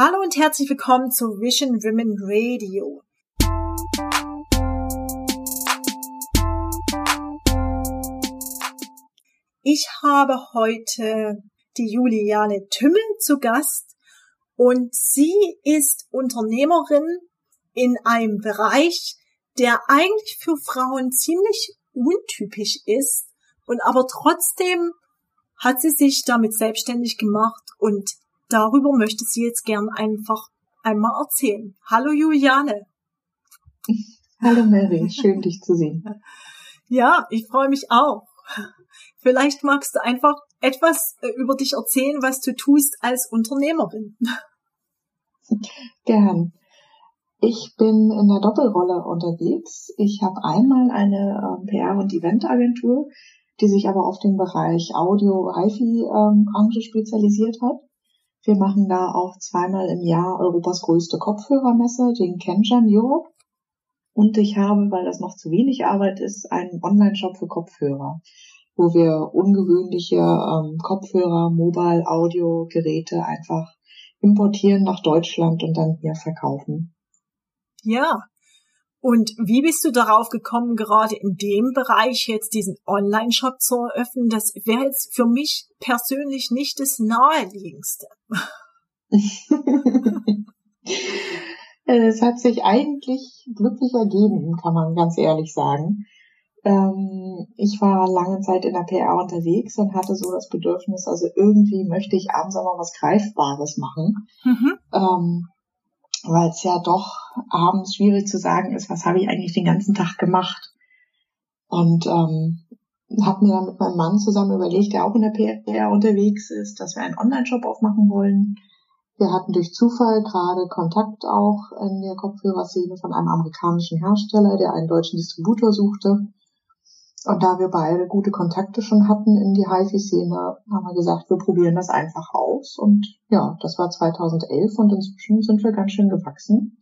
Hallo und herzlich willkommen zu Vision Women Radio. Ich habe heute die Juliane Tümmel zu Gast und sie ist Unternehmerin in einem Bereich, der eigentlich für Frauen ziemlich untypisch ist und aber trotzdem hat sie sich damit selbstständig gemacht und darüber möchte sie jetzt gern einfach einmal erzählen. Hallo Juliane. Hallo Mary, schön dich zu sehen. Ja, ich freue mich auch. Vielleicht magst du einfach etwas äh, über dich erzählen, was du tust als Unternehmerin. Gern. Ich bin in der Doppelrolle unterwegs. Ich habe einmal eine ähm, PR- und Eventagentur, die sich aber auf den Bereich Audio-HiFi-Branche ähm, spezialisiert hat. Wir machen da auch zweimal im Jahr Europas größte Kopfhörermesse, den Kenjan Europe. Und ich habe, weil das noch zu wenig Arbeit ist, einen Online-Shop für Kopfhörer, wo wir ungewöhnliche ähm, Kopfhörer, Mobile, Audio-Geräte einfach importieren nach Deutschland und dann hier verkaufen. Ja, und wie bist du darauf gekommen, gerade in dem Bereich jetzt diesen Online-Shop zu eröffnen? Das wäre jetzt für mich persönlich nicht das naheliegendste. es hat sich eigentlich glücklich ergeben, kann man ganz ehrlich sagen. Ähm, ich war lange Zeit in der PR unterwegs und hatte so das Bedürfnis, also irgendwie möchte ich abends auch mal was Greifbares machen. Mhm. Ähm, weil es ja doch abends schwierig zu sagen ist, was habe ich eigentlich den ganzen Tag gemacht. Und ähm, habe mir dann mit meinem Mann zusammen überlegt, der auch in der PR unterwegs ist, dass wir einen Online-Shop aufmachen wollen. Wir hatten durch Zufall gerade Kontakt auch in der Kopfhörerszene von einem amerikanischen Hersteller, der einen deutschen Distributor suchte. Und da wir beide gute Kontakte schon hatten in die HiFi-Szene, haben wir gesagt, wir probieren das einfach aus. Und ja, das war 2011 und inzwischen sind wir ganz schön gewachsen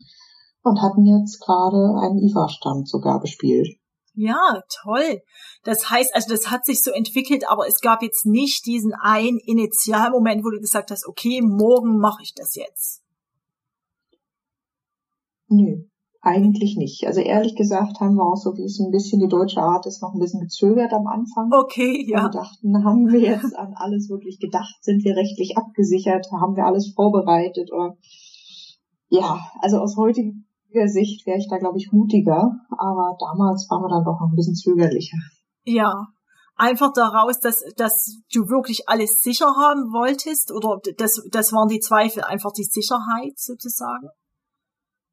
und hatten jetzt gerade einen IFA-Stand sogar bespielt. Ja, toll. Das heißt, also das hat sich so entwickelt, aber es gab jetzt nicht diesen einen Initialmoment, wo du gesagt hast, okay, morgen mache ich das jetzt. Nö, eigentlich nicht. Also ehrlich gesagt haben wir auch so wie es ein bisschen die deutsche Art ist, noch ein bisschen gezögert am Anfang. Okay, ja. Wir dachten, haben wir jetzt an alles wirklich gedacht? Sind wir rechtlich abgesichert? Haben wir alles vorbereitet? Oder ja, also aus heutiger Sicht wäre ich da, glaube ich, mutiger. Aber damals waren wir dann doch noch ein bisschen zögerlicher. Ja, einfach daraus, dass, dass du wirklich alles sicher haben wolltest oder das, das waren die Zweifel, einfach die Sicherheit sozusagen?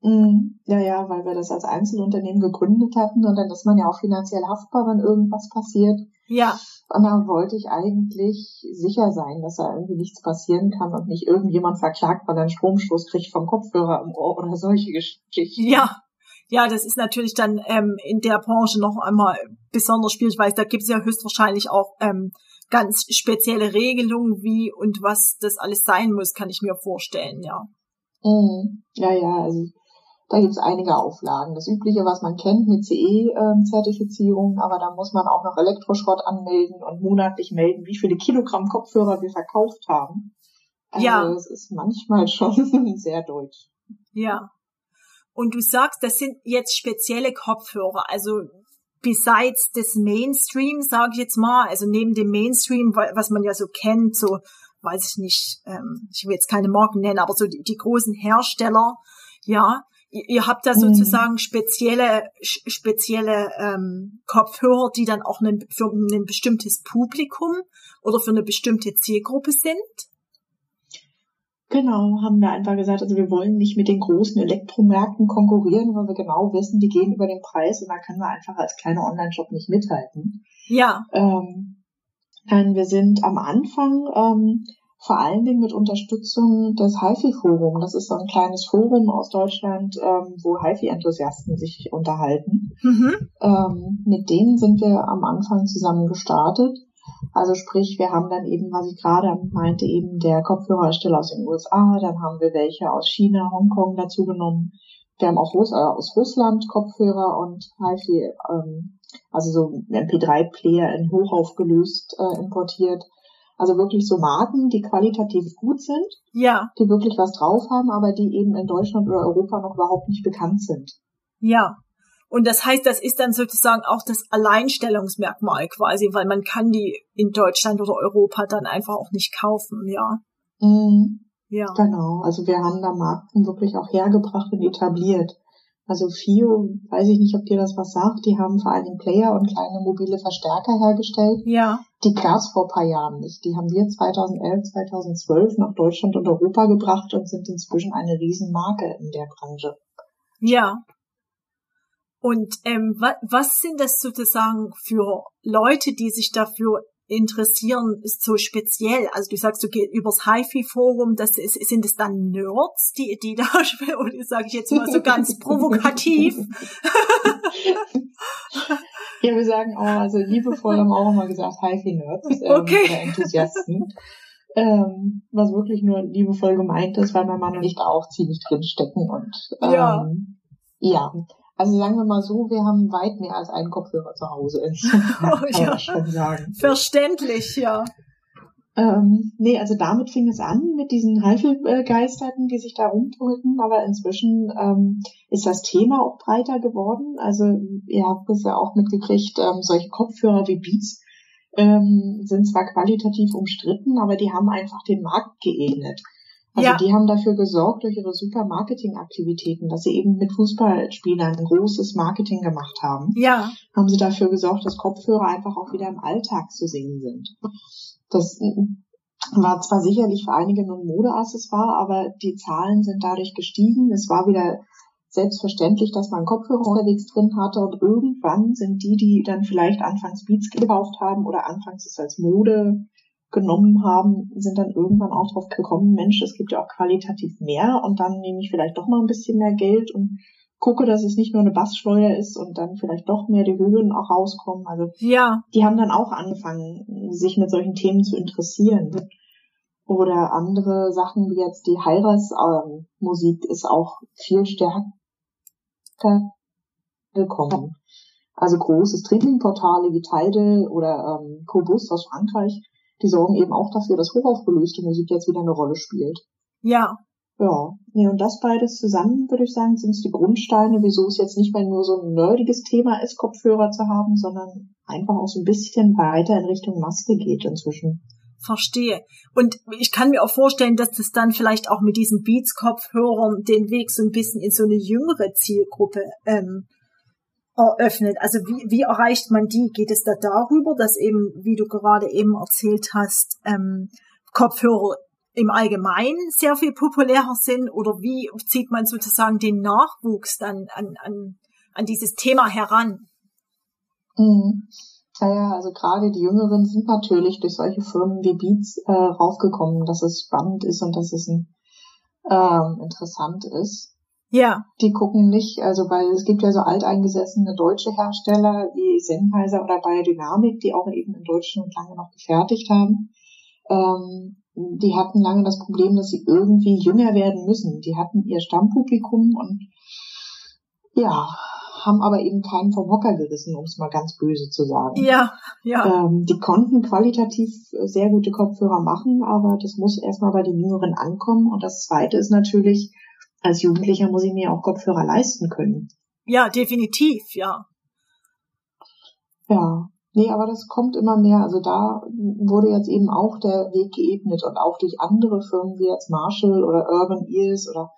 Mhm. Ja, ja, weil wir das als Einzelunternehmen gegründet hatten und dann ist man ja auch finanziell haftbar, wenn irgendwas passiert. Ja. Und dann wollte ich eigentlich sicher sein, dass da irgendwie nichts passieren kann und nicht irgendjemand verklagt, weil er einen Stromstoß kriegt vom Kopfhörer im Ohr oder solche Geschichten. Ja. Ja, das ist natürlich dann ähm, in der Branche noch einmal besonders schwierig, weil da gibt es ja höchstwahrscheinlich auch ähm, ganz spezielle Regelungen, wie und was das alles sein muss, kann ich mir vorstellen, ja. Mhm. Ja, ja, also da gibt es einige Auflagen. Das Übliche, was man kennt mit CE-Zertifizierung, aber da muss man auch noch Elektroschrott anmelden und monatlich melden, wie viele Kilogramm Kopfhörer wir verkauft haben. Also ja. es ist manchmal schon sehr deutsch. Ja. Und du sagst, das sind jetzt spezielle Kopfhörer, also besides des Mainstream, sage ich jetzt mal, also neben dem Mainstream, was man ja so kennt, so weiß ich nicht, ähm, ich will jetzt keine Marken nennen, aber so die, die großen Hersteller, ja, Ihr habt da mhm. sozusagen spezielle, spezielle ähm, Kopfhörer, die dann auch ein, für ein bestimmtes Publikum oder für eine bestimmte Zielgruppe sind? Genau, haben wir einfach gesagt, also wir wollen nicht mit den großen Elektromärkten konkurrieren, weil wir genau wissen, die gehen über den Preis und da können wir einfach als kleiner Online-Shop nicht mithalten. Ja. Ähm, nein, wir sind am Anfang ähm, vor allen Dingen mit Unterstützung des HiFi-Forum. Das ist so ein kleines Forum aus Deutschland, ähm, wo HiFi-Enthusiasten sich unterhalten. Mhm. Ähm, mit denen sind wir am Anfang zusammen gestartet. Also sprich, wir haben dann eben, was ich gerade meinte, eben der Kopfhörersteller aus den USA, dann haben wir welche aus China, Hongkong dazu genommen. Wir haben auch Russ äh, aus Russland Kopfhörer und HiFi, ähm, also so MP3-Player in hochaufgelöst äh, importiert Also wirklich so Marken, die qualitativ gut sind, Ja, die wirklich was drauf haben, aber die eben in Deutschland oder Europa noch überhaupt nicht bekannt sind. ja. Und das heißt, das ist dann sozusagen auch das Alleinstellungsmerkmal quasi, weil man kann die in Deutschland oder Europa dann einfach auch nicht kaufen, ja. Mhm. Ja. Genau, also wir haben da Marken wirklich auch hergebracht und etabliert. Also FIO, weiß ich nicht, ob dir das was sagt, die haben vor Dingen Player und kleine mobile Verstärker hergestellt. Ja, Die gab's vor paar Jahren nicht. Die haben wir 2011, 2012 nach Deutschland und Europa gebracht und sind inzwischen eine Riesenmarke in der Branche. ja. Und ähm, wa was sind das sozusagen für Leute, die sich dafür interessieren, ist so speziell? Also du sagst, du gehst übers HiFi-Forum, das ist, sind es dann Nerds, die, die da, oder sage ich jetzt mal so ganz provokativ? Ja, wir sagen auch, also liebevoll haben auch immer gesagt, HiFi-Nerds ähm, Okay. oder Enthusiasten. Ähm, was wirklich nur liebevoll gemeint ist, weil mein Mann und ich da auch ziemlich drin stecken und ähm, Ja. ja. Also sagen wir mal so, wir haben weit mehr als einen Kopfhörer zu Hause. Oh, ja. schon sagen. Verständlich, ja. Ähm, nee, also damit fing es an mit diesen Halbgeisterten, die sich da rumtummelten, aber inzwischen ähm, ist das Thema auch breiter geworden. Also ihr habt es ja auch mitgekriegt, ähm, solche Kopfhörer wie Beats ähm, sind zwar qualitativ umstritten, aber die haben einfach den Markt geebnet. Also Ja. die haben dafür gesorgt durch ihre super Marketingaktivitäten, dass sie eben mit Fußballspielern ein großes Marketing gemacht haben Ja, haben sie dafür gesorgt, dass Kopfhörer einfach auch wieder im Alltag zu sehen sind. Das äh, war zwar sicherlich für einige nur ein Modeaccessoire, aber die Zahlen sind dadurch gestiegen. Es war wieder selbstverständlich, dass man Kopfhörer unterwegs drin hatte und irgendwann sind die, die dann vielleicht anfangs Beats gekauft haben oder anfangs es als Mode genommen haben, sind dann irgendwann auch drauf gekommen, Mensch, es gibt ja auch qualitativ mehr und dann nehme ich vielleicht doch mal ein bisschen mehr Geld und gucke, dass es nicht nur eine Bassschleuder ist und dann vielleicht doch mehr die Höhen auch rauskommen. Also ja, die haben dann auch angefangen, sich mit solchen Themen zu interessieren. Oder andere Sachen wie jetzt die Heiras-Musik ist auch viel stärker gekommen. Also große Streaming-Portale wie Tidal oder ähm, Cobus aus Frankreich, die sorgen eben auch dafür, dass hochaufgelöste Musik jetzt wieder eine Rolle spielt. ja, Ja, nee, und das beides zusammen, würde ich sagen, sind es die Grundsteine, wieso es jetzt nicht mehr nur so ein nerdiges Thema ist, Kopfhörer zu haben, sondern einfach auch so ein bisschen weiter in Richtung Maske geht inzwischen. verstehe. Und ich kann mir auch vorstellen, dass das dann vielleicht auch mit diesen Beats-Kopfhörern den Weg so ein bisschen in so eine jüngere Zielgruppe ähm, eröffnet. Also wie, wie erreicht man die? Geht es da darüber, dass eben, wie du gerade eben erzählt hast, ähm, Kopfhörer im Allgemeinen sehr viel populärer sind? Oder wie zieht man sozusagen den Nachwuchs dann an, an, an dieses Thema heran? Mhm. Naja, also gerade die Jüngeren sind natürlich durch solche Firmen wie Beats äh, raufgekommen, dass es spannend ist und dass es ein, ähm, interessant ist. Ja, Die gucken nicht, also weil es gibt ja so alteingesessene deutsche Hersteller wie Sennheiser oder Biodynamic, die auch eben in Deutschland lange noch gefertigt haben. Ähm, die hatten lange das Problem, dass sie irgendwie jünger werden müssen. Die hatten ihr Stammpublikum und ja, haben aber eben keinen vom Hocker gerissen, um es mal ganz böse zu sagen. ja, ja, Ähm, die konnten qualitativ sehr gute Kopfhörer machen, aber das muss erstmal bei den Jüngeren ankommen. Und das Zweite ist natürlich, als Jugendlicher muss ich mir auch Kopfhörer leisten können. ja, definitiv, ja. Ja, nee, aber das kommt immer mehr. Also da wurde jetzt eben auch der Weg geebnet und auch durch andere Firmen wie jetzt Marshall oder Urban Ears oder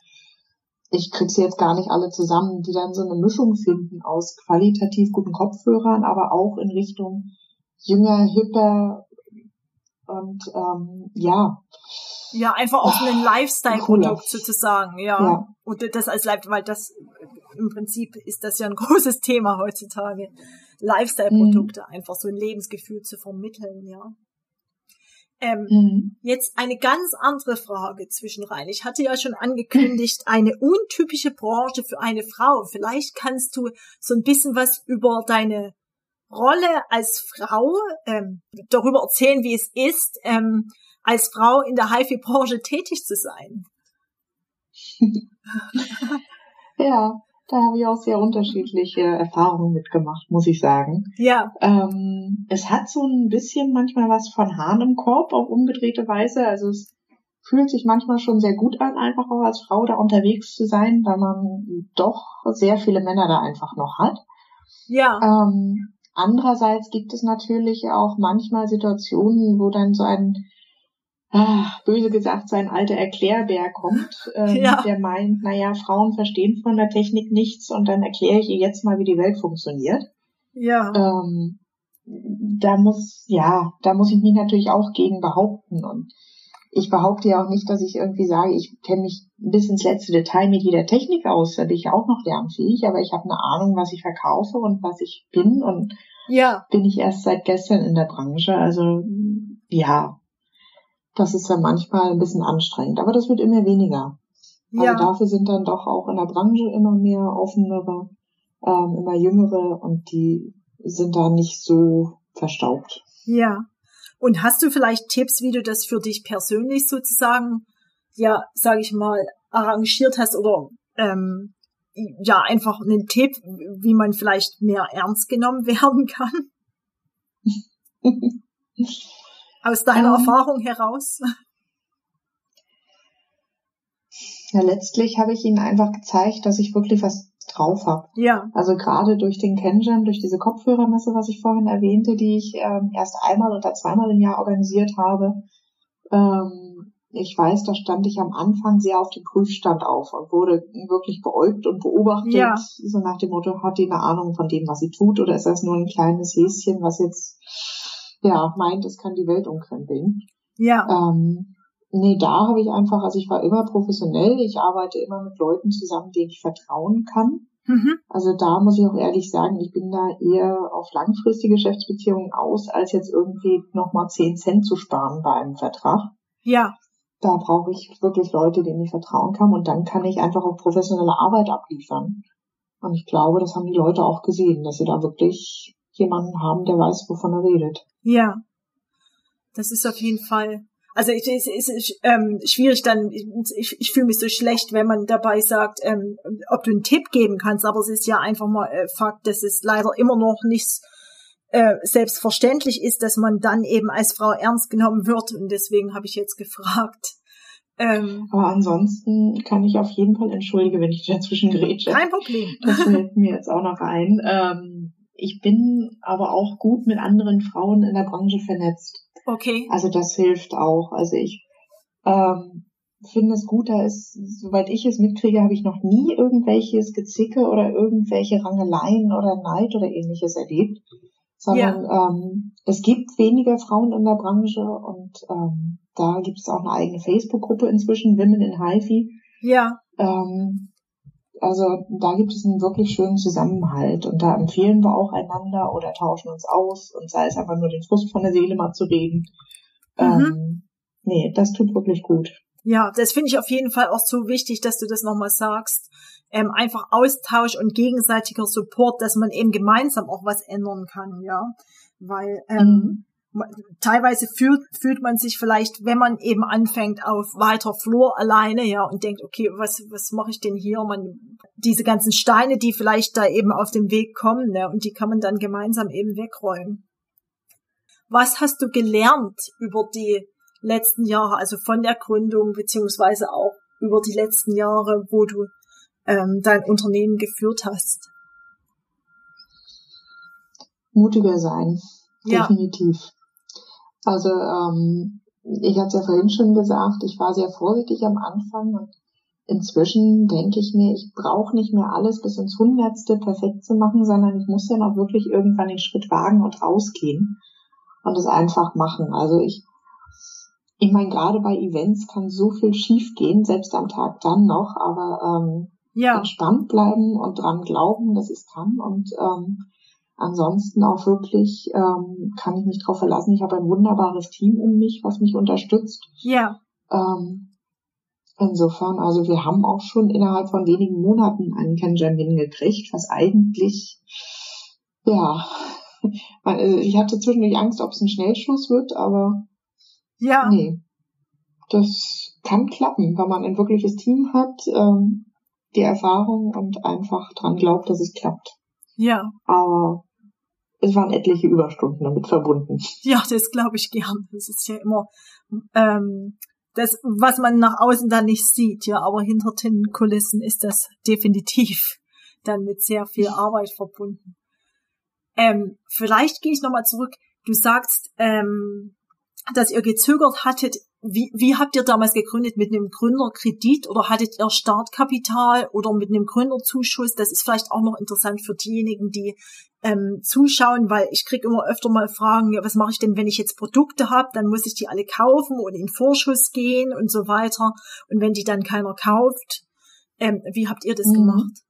ich krieg sie jetzt gar nicht alle zusammen, die dann so eine Mischung finden aus qualitativ guten Kopfhörern, aber auch in Richtung jünger, hipper und ähm, ja, Ja, einfach auch ein Lifestyle-Produkt Cooler. sozusagen, ja. Ja. Und das als Live, weil das im Prinzip ist das ja ein großes Thema heutzutage. Lifestyle-Produkte, einfach so ein Lebensgefühl zu vermitteln, ja. Ähm, mhm. Jetzt eine ganz andere Frage zwischenrein. Ich hatte ja schon angekündigt, eine untypische Branche für eine Frau. Vielleicht kannst du so ein bisschen was über deine Rolle als Frau ähm, darüber erzählen, wie es ist, ähm, als Frau in der HIFI-Branche tätig zu sein. ja. da habe ich auch sehr unterschiedliche Erfahrungen mitgemacht, muss ich sagen. Ja. Ähm, es hat so ein bisschen manchmal was von Hahn im Korb auf umgedrehte Weise. Also es fühlt sich manchmal schon sehr gut an, einfach auch als Frau da unterwegs zu sein, weil man doch sehr viele Männer da einfach noch hat. Ja. Ähm, andererseits gibt es natürlich auch manchmal Situationen, wo dann so ein ah, böse gesagt, so ein alter Erklärbär kommt, ähm, Ja. der meint, naja, Frauen verstehen von der Technik nichts und dann erkläre ich ihr jetzt mal, wie die Welt funktioniert. Ja. Ähm, da muss, ja, da muss ich mich natürlich auch gegen behaupten und ich behaupte ja auch nicht, dass ich irgendwie sage, ich kenne mich bis ins letzte Detail mit jeder Technik aus, da bin ich auch noch lernfähig, aber ich habe eine Ahnung, was ich verkaufe und was ich bin und Ja. bin ich erst seit gestern in der Branche. Also ja, das ist ja manchmal ein bisschen anstrengend, aber das wird immer weniger. Also Ja. dafür sind dann doch auch in der Branche immer mehr offenere, ähm, immer jüngere und die sind da nicht so verstaubt. Ja. Und hast du vielleicht Tipps, wie du das für dich persönlich sozusagen, ja, sage ich mal, arrangiert hast oder ähm, ja, einfach einen Tipp, wie man vielleicht mehr ernst genommen werden kann? Aus deiner Ähm. Erfahrung heraus? Ja, letztlich habe ich ihnen einfach gezeigt, dass ich wirklich was drauf habe. Ja. Also gerade durch den Kenjam, durch diese Kopfhörermesse, was ich vorhin erwähnte, die ich ähm, erst einmal oder zweimal im Jahr organisiert habe. Ähm, ich weiß, da stand ich am Anfang sehr auf dem Prüfstand auf und wurde wirklich beäugt und beobachtet, Ja. so nach dem Motto, hat die eine Ahnung von dem, was sie tut, oder ist das nur ein kleines Häschen, was jetzt ja meint, es kann die Welt umkrempeln. Ja. Ähm, nee, da habe ich einfach, also ich war immer professionell, ich arbeite immer mit Leuten zusammen, denen ich vertrauen kann. Mhm. Also da muss ich auch ehrlich sagen, ich bin da eher auf langfristige Geschäftsbeziehungen aus, als jetzt irgendwie nochmal 10 Cent zu sparen bei einem Vertrag. Ja. Da brauche ich wirklich Leute, denen ich vertrauen kann und dann kann ich einfach auch professionelle Arbeit abliefern. Und ich glaube, das haben die Leute auch gesehen, dass sie da wirklich jemanden haben, der weiß, wovon er redet. Ja. Das ist auf jeden Fall. Also es ist, es ist ähm, schwierig dann, ich, ich fühle mich so schlecht, wenn man dabei sagt, ähm, ob du einen Tipp geben kannst, aber es ist ja einfach mal äh, Fakt, dass es leider immer noch nicht äh, selbstverständlich ist, dass man dann eben als Frau ernst genommen wird und deswegen habe ich jetzt gefragt. Ähm, Aber ansonsten kann ich auf jeden Fall entschuldige, wenn ich dazwischen grätsche. kein Problem. Das fällt mir jetzt auch noch ein. Ähm, ich bin aber auch gut mit anderen Frauen in der Branche vernetzt. Okay. Also das hilft auch. Also ich ähm, finde es gut, da ist, soweit ich es mitkriege, habe ich noch nie irgendwelches Gezicke oder irgendwelche Rangeleien oder Neid oder ähnliches erlebt. Sondern ähm, es gibt weniger Frauen in der Branche und ähm, da gibt es auch eine eigene Facebook-Gruppe inzwischen, Women in HiFi. Ja. Ähm, also da gibt es einen wirklich schönen Zusammenhalt und da empfehlen wir auch einander oder tauschen uns aus und sei es einfach nur den Frust von der Seele mal zu reden. Mhm. Ähm, nee, das tut wirklich gut. Ja, das finde ich auf jeden Fall auch so wichtig, dass du das nochmal sagst. Ähm, einfach Austausch und gegenseitiger Support, dass man eben gemeinsam auch was ändern kann, ja. Weil ähm, ma- teilweise fühlt, fühlt man sich vielleicht, wenn man eben anfängt auf weiter Flur alleine, ja, und denkt, okay, was, was mache ich denn hier? Man, diese ganzen Steine, die vielleicht da eben auf dem Weg kommen, ne, und die kann man dann gemeinsam eben wegräumen. Was hast du gelernt über die letzten Jahre, also von der Gründung beziehungsweise auch über die letzten Jahre, wo du ähm, dein Unternehmen geführt hast? Mutiger sein, Ja. Also ähm, ich hatte es ja vorhin schon gesagt, ich war sehr vorsichtig am Anfang und inzwischen denke ich mir, ich brauche nicht mehr alles bis ins Hundertste perfekt zu machen, sondern ich muss dann auch wirklich irgendwann den Schritt wagen und rausgehen und es einfach machen. Also ich, ich meine, gerade bei Events kann so viel schief gehen, selbst am Tag dann noch, aber ähm, Ja, entspannt bleiben und dran glauben, dass ich es kann und ähm, ansonsten auch wirklich ähm, kann ich mich darauf verlassen. Ich habe ein wunderbares Team um mich, was mich unterstützt. ja, Ähm, insofern, also wir haben auch schon innerhalb von wenigen Monaten einen Kenjam hingekriegt, was eigentlich, ja, also ich hatte zwischendurch Angst, ob es ein Schnellschuss wird, aber ja, nee, das kann klappen, wenn man ein wirkliches Team hat. Ähm, die Erfahrung und einfach dran glaubt, dass es klappt. Ja. Aber es waren etliche Überstunden damit verbunden. Ja, das glaube ich gern. Das ist ja immer ähm, das, was man nach außen dann nicht sieht, ja, aber hinter den Kulissen ist das definitiv dann mit sehr viel Arbeit verbunden. Ähm, vielleicht gehe ich nochmal zurück. Du sagst, ähm, dass ihr gezögert hattet, wie, wie habt ihr damals gegründet? Mit einem Gründerkredit oder hattet ihr Startkapital oder mit einem Gründerzuschuss? Das ist vielleicht auch noch interessant für diejenigen, die ähm, zuschauen, weil ich kriege immer öfter mal Fragen, ja, was mache ich denn, wenn ich jetzt Produkte habe, dann muss ich die alle kaufen und in Vorschuss gehen und so weiter. Und wenn die dann keiner kauft, ähm, wie habt ihr das mhm. gemacht?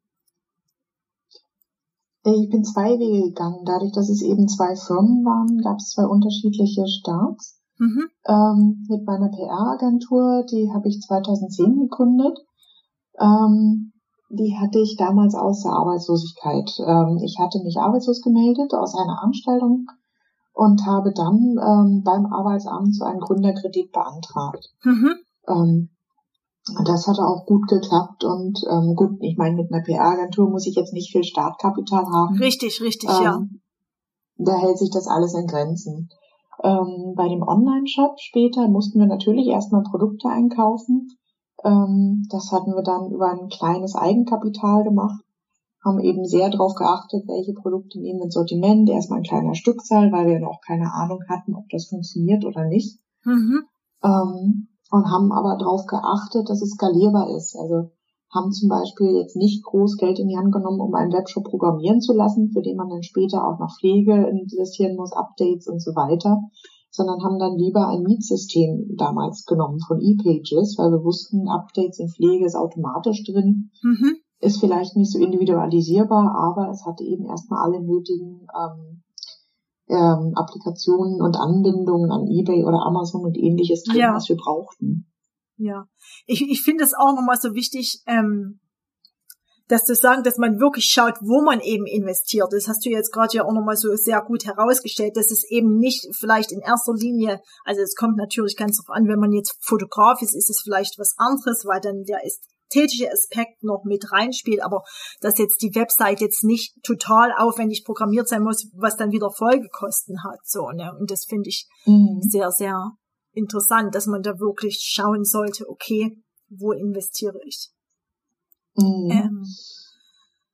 Ich bin zwei Wege gegangen. Dadurch, dass es eben zwei Firmen waren, gab es zwei unterschiedliche Starts. Mhm. Ähm, mit meiner PR-Agentur, die habe ich 2010 gegründet. Ähm, die hatte ich damals aus der Arbeitslosigkeit. Ähm, ich hatte mich arbeitslos gemeldet aus einer Anstellung und habe dann ähm, beim Arbeitsamt so einen Gründerkredit beantragt. Mhm. Ähm, das hatte auch gut geklappt und ähm, gut, ich meine, mit einer PR-Agentur muss ich jetzt nicht viel Startkapital haben. Richtig, richtig, ja. Da hält sich das alles in Grenzen. Ähm, bei dem Online-Shop später mussten wir natürlich erstmal Produkte einkaufen. Ähm, das hatten wir dann über ein kleines Eigenkapital gemacht, haben eben sehr darauf geachtet, welche Produkte nehmen wir ins Sortiment, erstmal ein kleiner Stückzahl, weil wir noch keine Ahnung hatten, ob das funktioniert oder nicht. Mhm. Ähm, und haben aber darauf geachtet, dass es skalierbar ist. Also haben zum Beispiel jetzt nicht groß Geld in die Hand genommen, um einen Webshop programmieren zu lassen, für den man dann später auch noch Pflege investieren muss, Updates und so weiter, sondern haben dann lieber ein Mietsystem damals genommen von ePages, weil wir wussten, Updates in Pflege ist automatisch drin, mhm. ist vielleicht nicht so individualisierbar, aber es hatte eben erstmal alle nötigen ähm, ähm, Applikationen und Anbindungen an eBay oder Amazon und ähnliches drin, ja. was wir brauchten. Ja, ich, ich finde es auch nochmal so wichtig, ähm, das zu sagen, dass man wirklich schaut, wo man eben investiert. Das hast du jetzt gerade ja auch nochmal so sehr gut herausgestellt, dass es eben nicht vielleicht in erster Linie, also es kommt natürlich ganz drauf an, wenn man jetzt Fotograf ist, ist es vielleicht was anderes, weil dann der ästhetische Aspekt noch mit reinspielt, aber dass jetzt die Website jetzt nicht total aufwendig programmiert sein muss, was dann wieder Folgekosten hat, so, ne? Und das finde ich mhm. sehr, sehr interessant, dass man da wirklich schauen sollte, okay, wo investiere ich? Mhm. Ähm,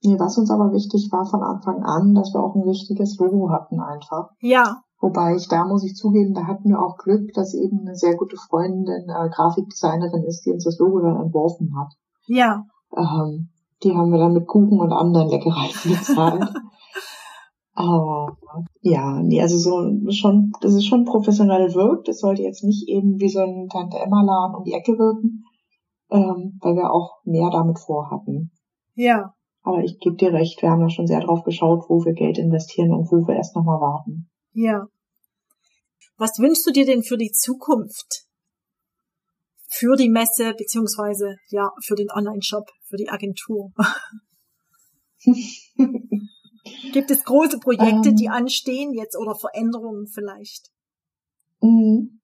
nee, was uns aber wichtig war von Anfang an, dass wir auch ein richtiges Logo hatten einfach. Ja. Wobei ich da muss ich zugeben, da hatten wir auch Glück, dass eben eine sehr gute Freundin, äh, Grafikdesignerin ist, die uns das Logo dann entworfen hat. Ja. Ähm, die haben wir dann mit Kuchen und anderen Leckereien bezahlt. Aber ja, nee, also so schon, das ist schon professionell wirkt. Das sollte jetzt nicht eben wie so ein Tante Emma Laden um die Ecke wirken, ähm, weil wir auch mehr damit vorhatten. Ja. Aber ich gebe dir recht, wir haben ja schon sehr drauf geschaut, wo wir Geld investieren und wo wir erst nochmal warten. Ja. Was wünschst du dir denn für die Zukunft? Für die Messe, beziehungsweise, ja, für den Online-Shop, für die Agentur? Gibt es große Projekte, ähm, die anstehen jetzt oder Veränderungen vielleicht? Mhm.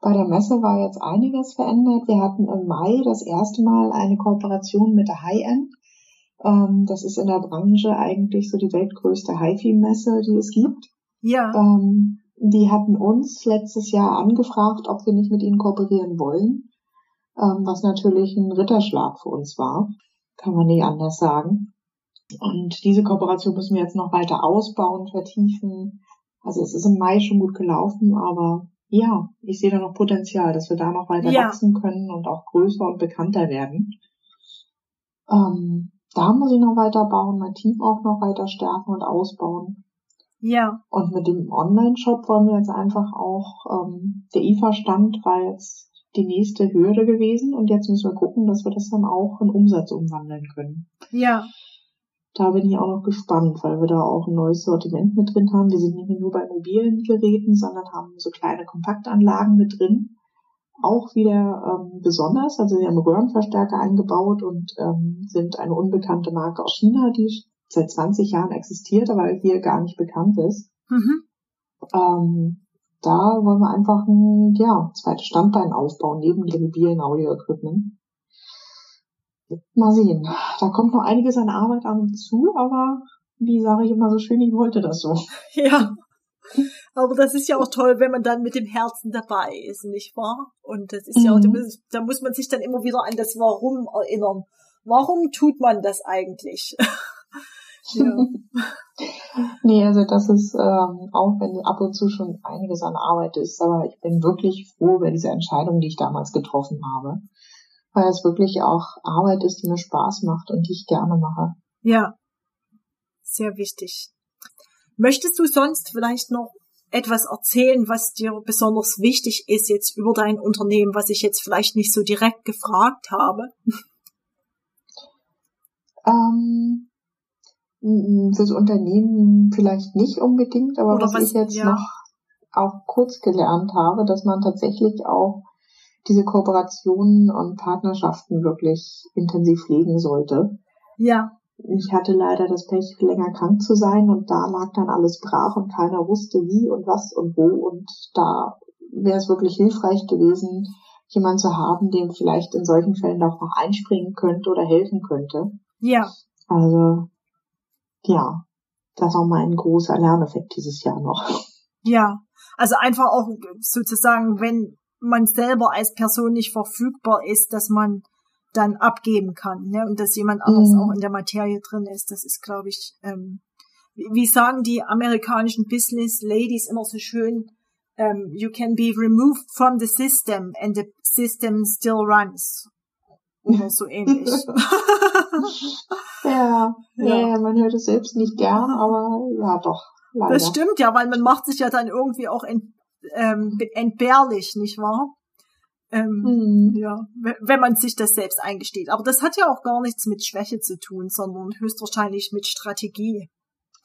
Bei der Messe war jetzt einiges verändert. Wir hatten im Mai das erste Mal eine Kooperation mit der High-End. Ähm, das ist in der Branche eigentlich so die weltgrößte HiFi-Messe, die es gibt. Ja. Ähm, die hatten uns letztes Jahr angefragt, ob wir nicht mit ihnen kooperieren wollen, ähm, was natürlich ein Ritterschlag für uns war. Kann man nicht anders sagen. Und diese Kooperation müssen wir jetzt noch weiter ausbauen, vertiefen. Also es ist im Mai schon gut gelaufen, aber ja, ich sehe da noch Potenzial, dass wir da noch weiter ja. wachsen können und auch größer und bekannter werden. Ähm, da muss ich noch weiter bauen, mein Team auch noch weiter stärken und ausbauen. Ja. Und mit dem Online-Shop wollen wir jetzt einfach auch, ähm, der IFA-Stand war jetzt die nächste Hürde gewesen und jetzt müssen wir gucken, dass wir das dann auch in Umsatz umwandeln können. Ja. Da bin ich auch noch gespannt, weil wir da auch ein neues Sortiment mit drin haben. Wir sind nicht mehr nur bei mobilen Geräten, sondern haben so kleine Kompaktanlagen mit drin. Auch wieder ähm, besonders. Also wir haben Röhrenverstärker eingebaut und ähm, sind eine unbekannte Marke aus China, die seit 20 Jahren existiert, aber hier gar nicht bekannt ist. Mhm. Ähm, da wollen wir einfach ein ja, zweites Standbein aufbauen, neben dem mobilen Audio-Equipment. Mal sehen. Da kommt noch einiges an Arbeit an uns zu, aber wie sage ich immer so schön, ich wollte das so. Ja. Aber das ist ja auch toll, wenn man dann mit dem Herzen dabei ist, nicht wahr? Und das ist mhm. ja auch, da muss man sich dann immer wieder an das Warum erinnern. Warum tut man das eigentlich? ja. nee, also das ist, ähm, auch wenn ab und zu schon einiges an Arbeit ist, aber ich bin wirklich froh über diese Entscheidung, die ich damals getroffen habe. Weil es wirklich auch Arbeit ist, die mir Spaß macht und die ich gerne mache. Ja, sehr wichtig. Möchtest du sonst vielleicht noch etwas erzählen, was dir besonders wichtig ist jetzt über dein Unternehmen, was ich jetzt vielleicht nicht so direkt gefragt habe? Ähm, fürs Unternehmen vielleicht nicht unbedingt, aber was, was, ich jetzt ja. noch auch kurz gelernt habe, dass man tatsächlich auch diese Kooperationen und Partnerschaften wirklich intensiv pflegen sollte. Ja. Ich hatte leider das Pech, länger krank zu sein und da lag dann alles brach und keiner wusste wie und was und wo und da wäre es wirklich hilfreich gewesen, jemand zu haben, dem vielleicht in solchen Fällen auch noch einspringen könnte oder helfen könnte. Ja. Also, ja, das war mein großer Lerneffekt dieses Jahr noch. Ja, also einfach auch sozusagen, wenn man selber als Person nicht verfügbar ist, dass man dann abgeben kann, ne? Und dass jemand anderes mhm. auch in der Materie drin ist. Das ist, glaube ich, ähm, wie, sagen die amerikanischen Business Ladies immer so schön, um, ähm, you can be removed from the system and the system still runs. Oder so ähnlich. ja, ja, ja, man hört es selbst nicht gern, aber ja, doch. Leider. Das stimmt ja, weil man macht sich ja dann irgendwie auch ent, ähm, entbehrlich, nicht wahr? Ähm, mhm. Ja, wenn man sich das selbst eingesteht. Aber das hat ja auch gar nichts mit Schwäche zu tun, sondern höchstwahrscheinlich mit Strategie.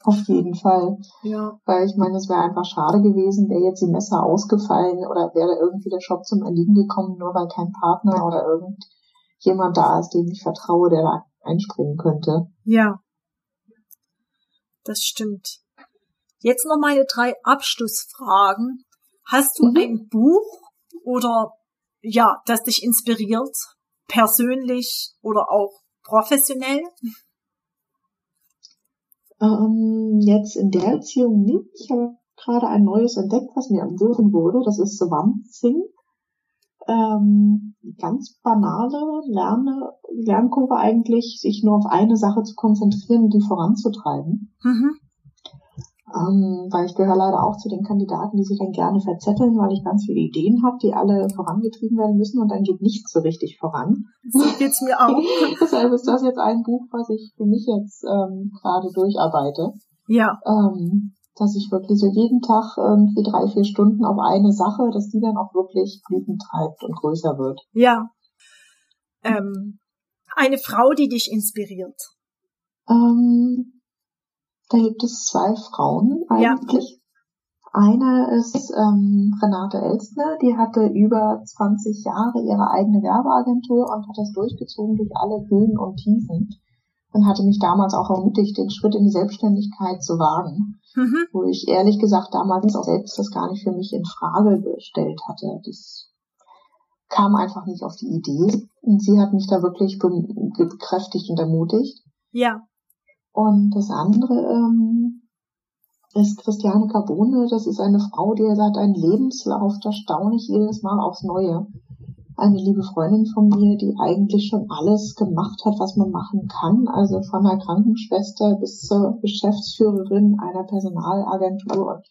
Auf jeden Fall. Ja. Weil ich meine, es wäre einfach schade gewesen, wäre jetzt die Messer ausgefallen oder wäre irgendwie der Shop zum Erliegen gekommen, nur weil kein Partner oder irgendjemand da ist, dem ich vertraue, der da einspringen könnte. Ja. Das stimmt. Jetzt noch meine drei Abschlussfragen. Hast du mhm. ein Buch oder ja, das dich inspiriert, persönlich oder auch professionell? Ähm, jetzt in der Erziehung nicht. Ich habe gerade ein neues entdeckt, was mir empfohlen wurde. Das ist Swamp Thing. Ähm, ganz banale Lerne, Lernkurve eigentlich, sich nur auf eine Sache zu konzentrieren und die voranzutreiben. Mhm ähm, weil ich gehöre leider auch zu den Kandidaten, die sich dann gerne verzetteln, weil ich ganz viele Ideen habe, die alle vorangetrieben werden müssen und dann geht nichts so richtig voran. So geht's mir auch. Deshalb ist das jetzt ein Buch, was ich für mich jetzt ähm, gerade durcharbeite. Ja. Ähm, dass ich wirklich so jeden Tag irgendwie drei, vier Stunden auf eine Sache, dass die dann auch wirklich Blüten treibt und größer wird. Ja. Ähm, eine Frau, die dich inspiriert. Ähm, da gibt es zwei Frauen eigentlich. Ja. Eine ist ähm, Renate Elstner, die hatte über 20 Jahre ihre eigene Werbeagentur und hat das durchgezogen durch alle Höhen und Tiefen und hatte mich damals auch ermutigt, den Schritt in die Selbstständigkeit zu wagen, mhm. wo ich ehrlich gesagt damals auch selbst das gar nicht für mich in Frage gestellt hatte. Das kam einfach nicht auf die Idee und sie hat mich da wirklich bekräftigt und ermutigt. Ja. Und das andere ähm, ist Christiane Carbone. Das ist eine Frau, die hat einen Lebenslauf, da staune ich jedes Mal aufs Neue. Eine liebe Freundin von mir, die eigentlich schon alles gemacht hat, was man machen kann. Also von der Krankenschwester bis zur Geschäftsführerin einer Personalagentur und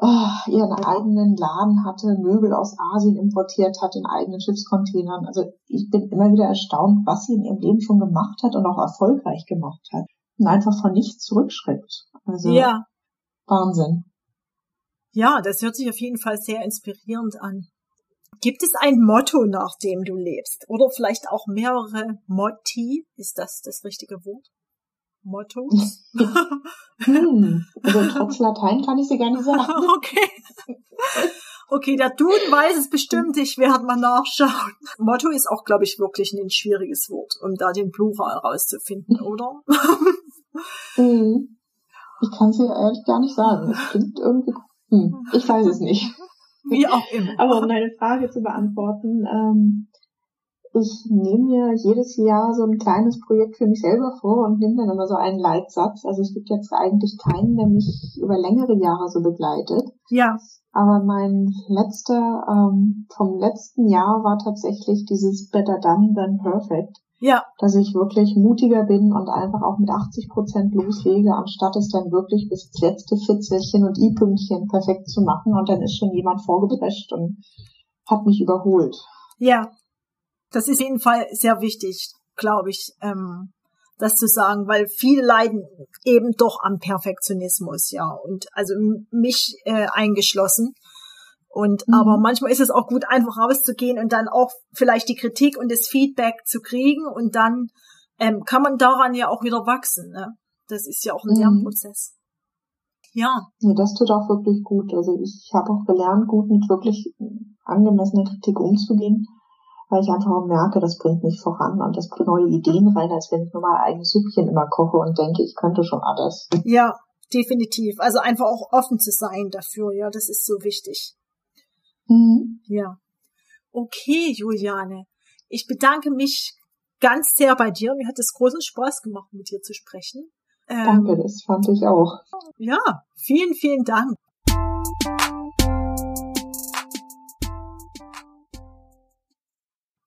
oh, ihren eigenen Laden hatte, Möbel aus Asien importiert hat in eigenen Schiffscontainern. Also ich bin immer wieder erstaunt, was sie in ihrem Leben schon gemacht hat und auch erfolgreich gemacht hat und einfach von nichts zurückschreckt. Also ja. Wahnsinn. Ja, das hört sich auf jeden Fall sehr inspirierend an. Gibt es ein Motto, nach dem du lebst? Oder vielleicht auch mehrere Motti? Ist das das richtige Wort? Motto? hm, also trotz Latein kann ich sie gar nicht sagen. okay. Okay, der Duden weiß es bestimmt, ich werde mal nachschauen. Motto ist auch, glaube ich, wirklich ein schwieriges Wort, um da den Plural rauszufinden, oder? Mhm. Ich kann es dir ehrlich gar nicht sagen. Es klingt irgendwie, hm, ich weiß es nicht. Wie auch immer. Aber um deine Frage zu beantworten, ähm, ich nehme mir jedes Jahr so ein kleines Projekt für mich selber vor und nehme dann immer so einen Leitsatz. Also es gibt jetzt eigentlich keinen, der mich über längere Jahre so begleitet. Ja. Aber mein letzter ähm, vom letzten Jahr war tatsächlich dieses Better Done Than Perfect. Ja. Dass ich wirklich mutiger bin und einfach auch mit 80 Prozent loslege, anstatt es dann wirklich bis ins letzte Fitzelchen und i-Pünktchen perfekt zu machen. Und dann ist schon jemand vorgeprescht und hat mich überholt. Ja, das ist jeden Fall sehr wichtig, glaube ich, ähm, das zu sagen, weil viele leiden eben doch am Perfektionismus, ja, und also mich äh, eingeschlossen. Und mhm. aber manchmal ist es auch gut, einfach rauszugehen und dann auch vielleicht die Kritik und das Feedback zu kriegen und dann ähm, kann man daran ja auch wieder wachsen. Ne? Das ist ja auch ein mhm. Lernprozess. Ja. ja. Das tut auch wirklich gut. Also ich habe auch gelernt, gut mit wirklich angemessener Kritik umzugehen weil ich einfach merke, das bringt mich voran und das bringt neue Ideen rein, als wenn ich nur mein eigenes Süppchen immer koche und denke, ich könnte schon alles. Ja, definitiv. Also einfach auch offen zu sein dafür, ja, das ist so wichtig. Mhm. Ja. Okay, Juliane. Ich bedanke mich ganz sehr bei dir. Mir hat es großen Spaß gemacht, mit dir zu sprechen. Ähm, Danke, das fand ich auch. Ja, vielen, vielen Dank.